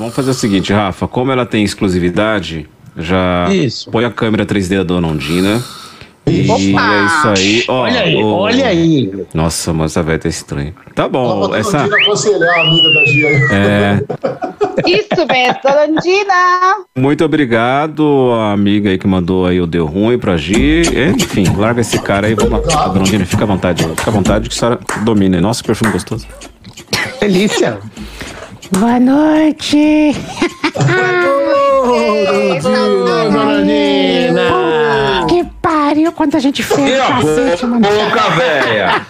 Vamos fazer o seguinte, Rafa. Como ela tem exclusividade, já Isso. põe a câmera 3D da Dona Ondina. E Opa! é isso aí. Ó, Olha aí, o- olha aí. Nossa, mas essa velha tá estranha. Tá bom, pra essa. Dona aconselhar a amiga da Gia. É, Isso mesmo, Dona Andina. muito obrigado, a amiga aí que mandou aí o Deu Ruim pra Gi. Enfim, larga esse cara aí, vamos lá. Dona Ondina, fica à vontade, fica à vontade que a senhora domina. aí. Nossa, que perfume gostoso. Delícia. Boa noite. Dona Nina. Que pariu quando a gente fez o cacete, mano. Boca véia!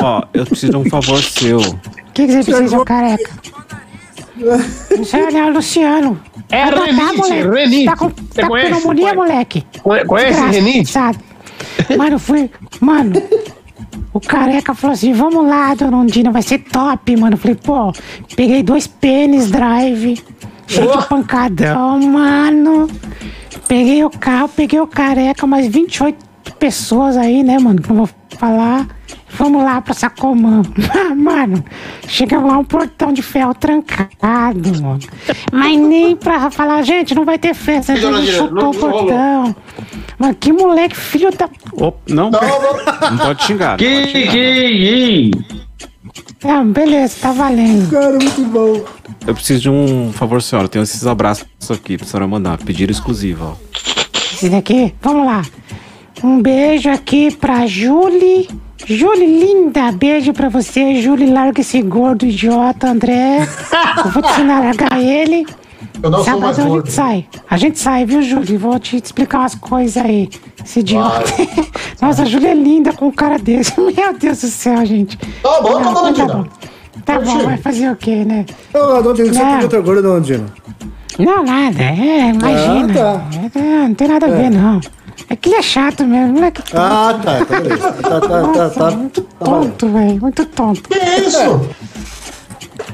Ó, eu preciso de um favor seu. O que, que você precisa, careca? Isso é o Luciano. É Vai renite, moleque. renite. Tá com, Você tá com conhece? pneumonia, moleque? Conhe- Conhece renite? Sabe? Mano, eu fui. Mano, o careca falou assim: vamos lá, dona Ondina, vai ser top, mano. Eu falei, pô, peguei dois pênis drive, cheio de pancadão, mano. Peguei o carro, peguei o careca, mais 28 pessoas aí, né, mano? Que eu vou falar. Vamos lá pra Sacomã. mano, chegamos lá, um portão de ferro trancado, mano. Mas nem pra falar, gente, não vai ter festa. A gente chutou o portão. Mano, que moleque, filho da. Não, Não, não. não pode xingar. Que, que, Ah, beleza, tá valendo. Cara, muito bom. Eu preciso de um favor, senhora. Tem esses abraços aqui pra senhora mandar. Pedido exclusivo, ó. Esse daqui, vamos lá. Um beijo aqui pra Julie. Julie, linda, beijo pra você, Julie. Larga esse gordo idiota, André. Eu vou te ensinar a largar ele. Eu não sou mais Sábado a gordo. gente sai. A gente sai, viu, Julie? Vou te explicar umas coisas aí. Esse idiota. Nossa, a Julie é linda com um cara desse. Meu Deus do céu, gente. Tá bom, Não, tá tá Dina. bom. Tá bom, vai fazer o quê, né? Não, não, Ondina, você Não. podia ter gordo, não, nada. É, imagina. Ah, É, não tem nada a ver, não. É que ele é chato mesmo. Moleque tonto. Ah, tá, tá, beleza. Tá, tá, tá, Nossa, tá. muito tonto, velho. Muito tonto. Que isso?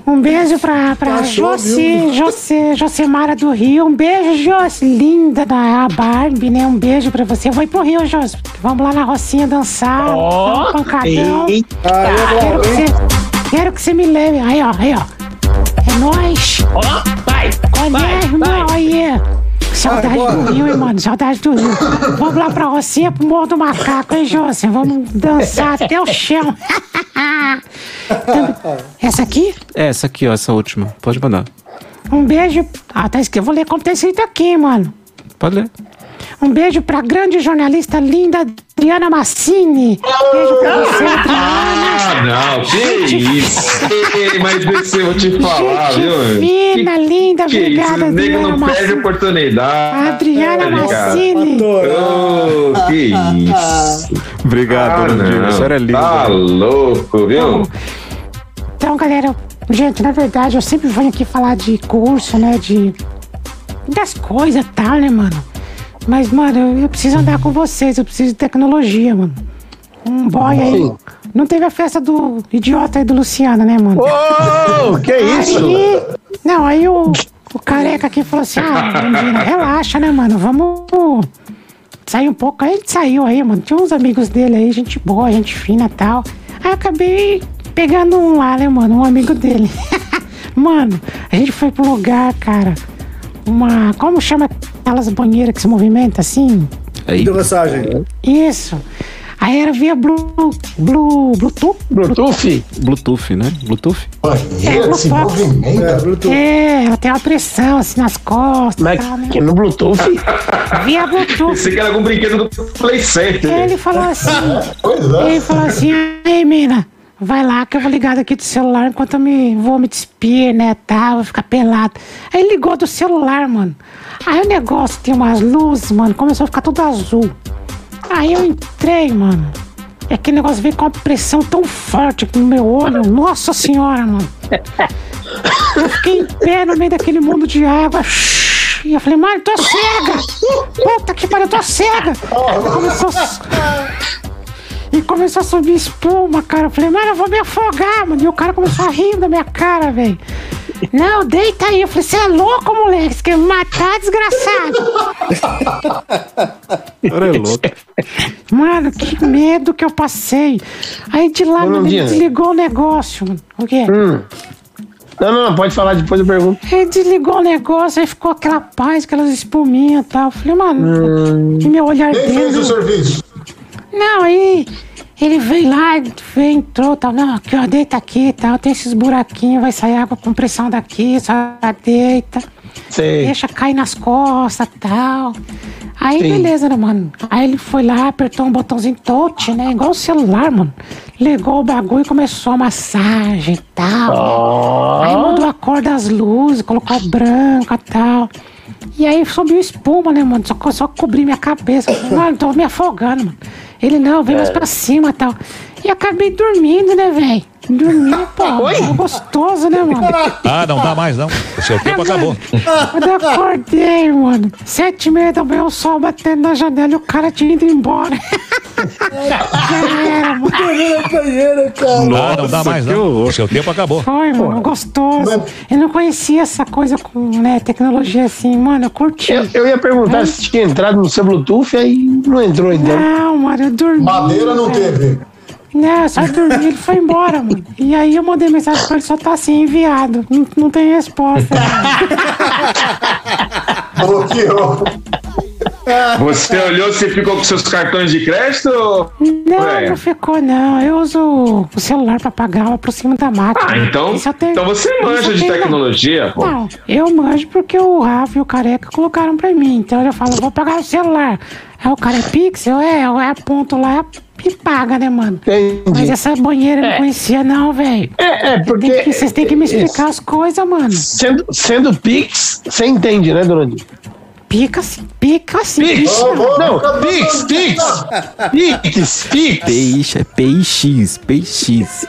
Um beijo pra, pra Cachorro, Josi, Josi, Josemara do Rio. Um beijo, Josi, linda da Barbie, né? Um beijo pra você. Eu vou ir pro Rio, Josi. Vamos lá na Rocinha dançar. Dar um pancadão. eita. Eu Quero que, você, quero que você me leve. Aí, ó, aí, ó. É nóis. Ó, vai, Olha, vai, irmão, vai. aí. Saudade Vai, bora. do Rio, hein, mano? Saudade do Rio. Vamos lá pra Rocinha, pro Morro do Macaco, hein, José? Vamos dançar até o chão. Essa aqui? É, essa aqui, ó, essa última. Pode mandar. Um beijo. Ah, tá escrito. Eu vou ler como tá escrito aqui, mano. Pode ler. Um beijo pra grande jornalista linda Adriana Massini. Beijo pra. Ah, não, que isso? Ei, Mas esse eu vou te falar, Gente viu? fina, linda, que obrigada, isso? Nego não perde oportunidade. Adriana cara. Massini. Oh, que isso? Obrigado, Ah, dona. A senhora é linda. Tá louco, viu? Então, galera, gente, na verdade, eu sempre venho aqui falar de curso, né? De. das coisas e tal, né, mano? Mas, mano, eu preciso andar com vocês, eu preciso de tecnologia, mano. Um boy aí. Não teve a festa do idiota aí do Luciano, né, mano? Ô, que isso? Aí, não, aí o, o careca aqui falou assim: ah, Andina, relaxa, né, mano? Vamos sair um pouco. Aí a gente saiu aí, mano. Tinha uns amigos dele aí, gente boa, gente fina e tal. Aí eu acabei pegando um lá, né, mano? Um amigo dele. mano, a gente foi pro lugar, cara. Uma. Como chama aquelas banheiras que se movimentam assim? Aí. Hidromassagem. Isso. Aí era via Blue. Blue. Bluetooth? Bluetooth? Bluetooth, né? Bluetooth. Banheiro se Bluetooth. É, movimenta. Bluetooth. É, ela tem uma pressão assim nas costas. Mas tal, né? que no Bluetooth? Via Bluetooth. Pensei que era algum brinquedo do Play Center. Ele falou assim, Pois é. ele falou assim, ei mina, vai lá que eu vou ligar daqui do celular enquanto eu me, vou me despir, né, tal, vou ficar pelado. Aí ele ligou do celular, mano. Aí o negócio tem umas luzes, mano, começou a ficar tudo azul. Aí eu entrei, mano. E aquele negócio veio com uma pressão tão forte no meu olho. Nossa senhora, mano. Eu fiquei em pé no meio daquele mundo de água. E eu falei, mano, tô cega! Puta que pariu, tô cega! Começou a... E começou a subir espuma, cara. Eu falei, mano, eu vou me afogar, mano. E o cara começou a rir da minha cara, velho. Não, deita aí. Eu falei, você é louco, moleque? Você quer me matar, desgraçado? Agora é louco. Mano, que medo que eu passei. Aí de lá, mano, Londrina. desligou o negócio, mano. O quê? Não, não, não, pode falar, depois eu pergunto. Ele desligou o negócio, aí ficou aquela paz, aquelas espuminhas e tal. Eu falei, mano, e meu olhar Quem fez o serviço? Não, aí ele veio lá, veio, entrou, tal. Não, aqui, ó, deita aqui e tal. Tem esses buraquinhos, vai sair água com pressão daqui, só deita. Sei. Deixa cair nas costas e tal. Aí, Sim. beleza, né, mano? Aí ele foi lá, apertou um botãozinho touch, né? Igual o celular, mano. Ligou o bagulho e começou a massagem e tal. Aí mudou a cor das luzes, colocou branca e tal. E aí subiu espuma, né, mano? Só, só cobri minha cabeça. Mano, tô me afogando, mano. Ele, não, vem mais pra cima e tal. E acabei dormindo, né, velho? Dormi, pô. Oi? Gostoso, né, mano? Ah, não dá mais não. O seu tempo acabou. Quando eu acordei, mano, sete e meia da manhã, o sol batendo na janela e o cara tinha ido embora. Na banheira, cara. Ah, não dá Nossa, mais que não. seu tempo acabou. Foi, mano, gostoso. Eu não conhecia essa coisa com, né, tecnologia assim, mano, eu curti. Eu, eu ia perguntar se tinha entrado no seu Bluetooth, aí não entrou ainda. Não, mano, eu dormi. Madeira não velho. teve. Não, eu só dormi, ele foi embora, mano. E aí eu mandei mensagem pra ele, só tá assim, enviado. Não, não tem resposta. Bloqueou. Você olhou, você ficou com seus cartões de crédito? Não, Ué. não ficou, não. Eu uso o celular pra pagar por cima da máquina. Ah, então, tenho- então você manja de tecnologia, pô. Não, eu manjo porque o Rafa e o Careca colocaram pra mim. Então eu falo, vou pagar o celular. Aí o cara é pixel, é, eu aponto lá e paga, né, mano? Entendi. Mas essa banheira eu não conhecia, não, velho. É, é, porque. Vocês têm que me explicar as coisas, mano. Sendo, sendo Pix, você entende, né, dona Dina? Pica sim, pica sim. Pix! Não, ô, Pix, ô, Pix! Pix, Pix! É PX.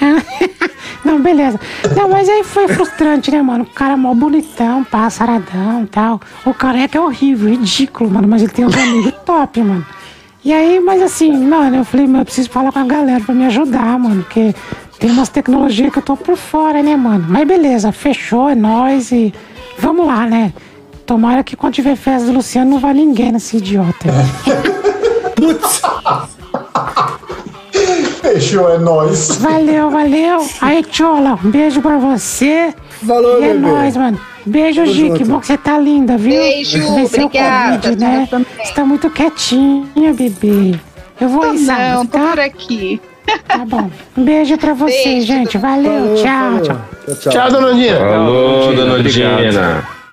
Não, beleza. Não, mas aí foi frustrante, né, mano? O cara é mó bonitão, pá, saradão e tal. O careca é horrível, ridículo, mano. Mas ele tem uns amigos top, mano. E aí, mas assim, mano, eu falei, meu, eu preciso falar com a galera pra me ajudar, mano. Porque tem umas tecnologias que eu tô por fora, né, mano? Mas beleza, fechou, é nóis e vamos lá, né? Tomara que quando tiver festa do Luciano não vá ninguém nesse idiota. Putz, Fechou, é nóis. Valeu, valeu. Aí, Tchola, um beijo pra você. falou, E é bebê. nóis, mano. Beijo, Gi. Que bom que você tá linda, viu? Beijo, Venceu o obrigada, Covid, né? Você tá muito quietinha, bebê. Eu vou Não, em não, tô tá? por aqui. Tá bom. Um beijo pra você, Beijo, gente. Valeu, Falou, tchau, falou. tchau. Tchau, tchau. Dona Dina. Alô, dona. Dina.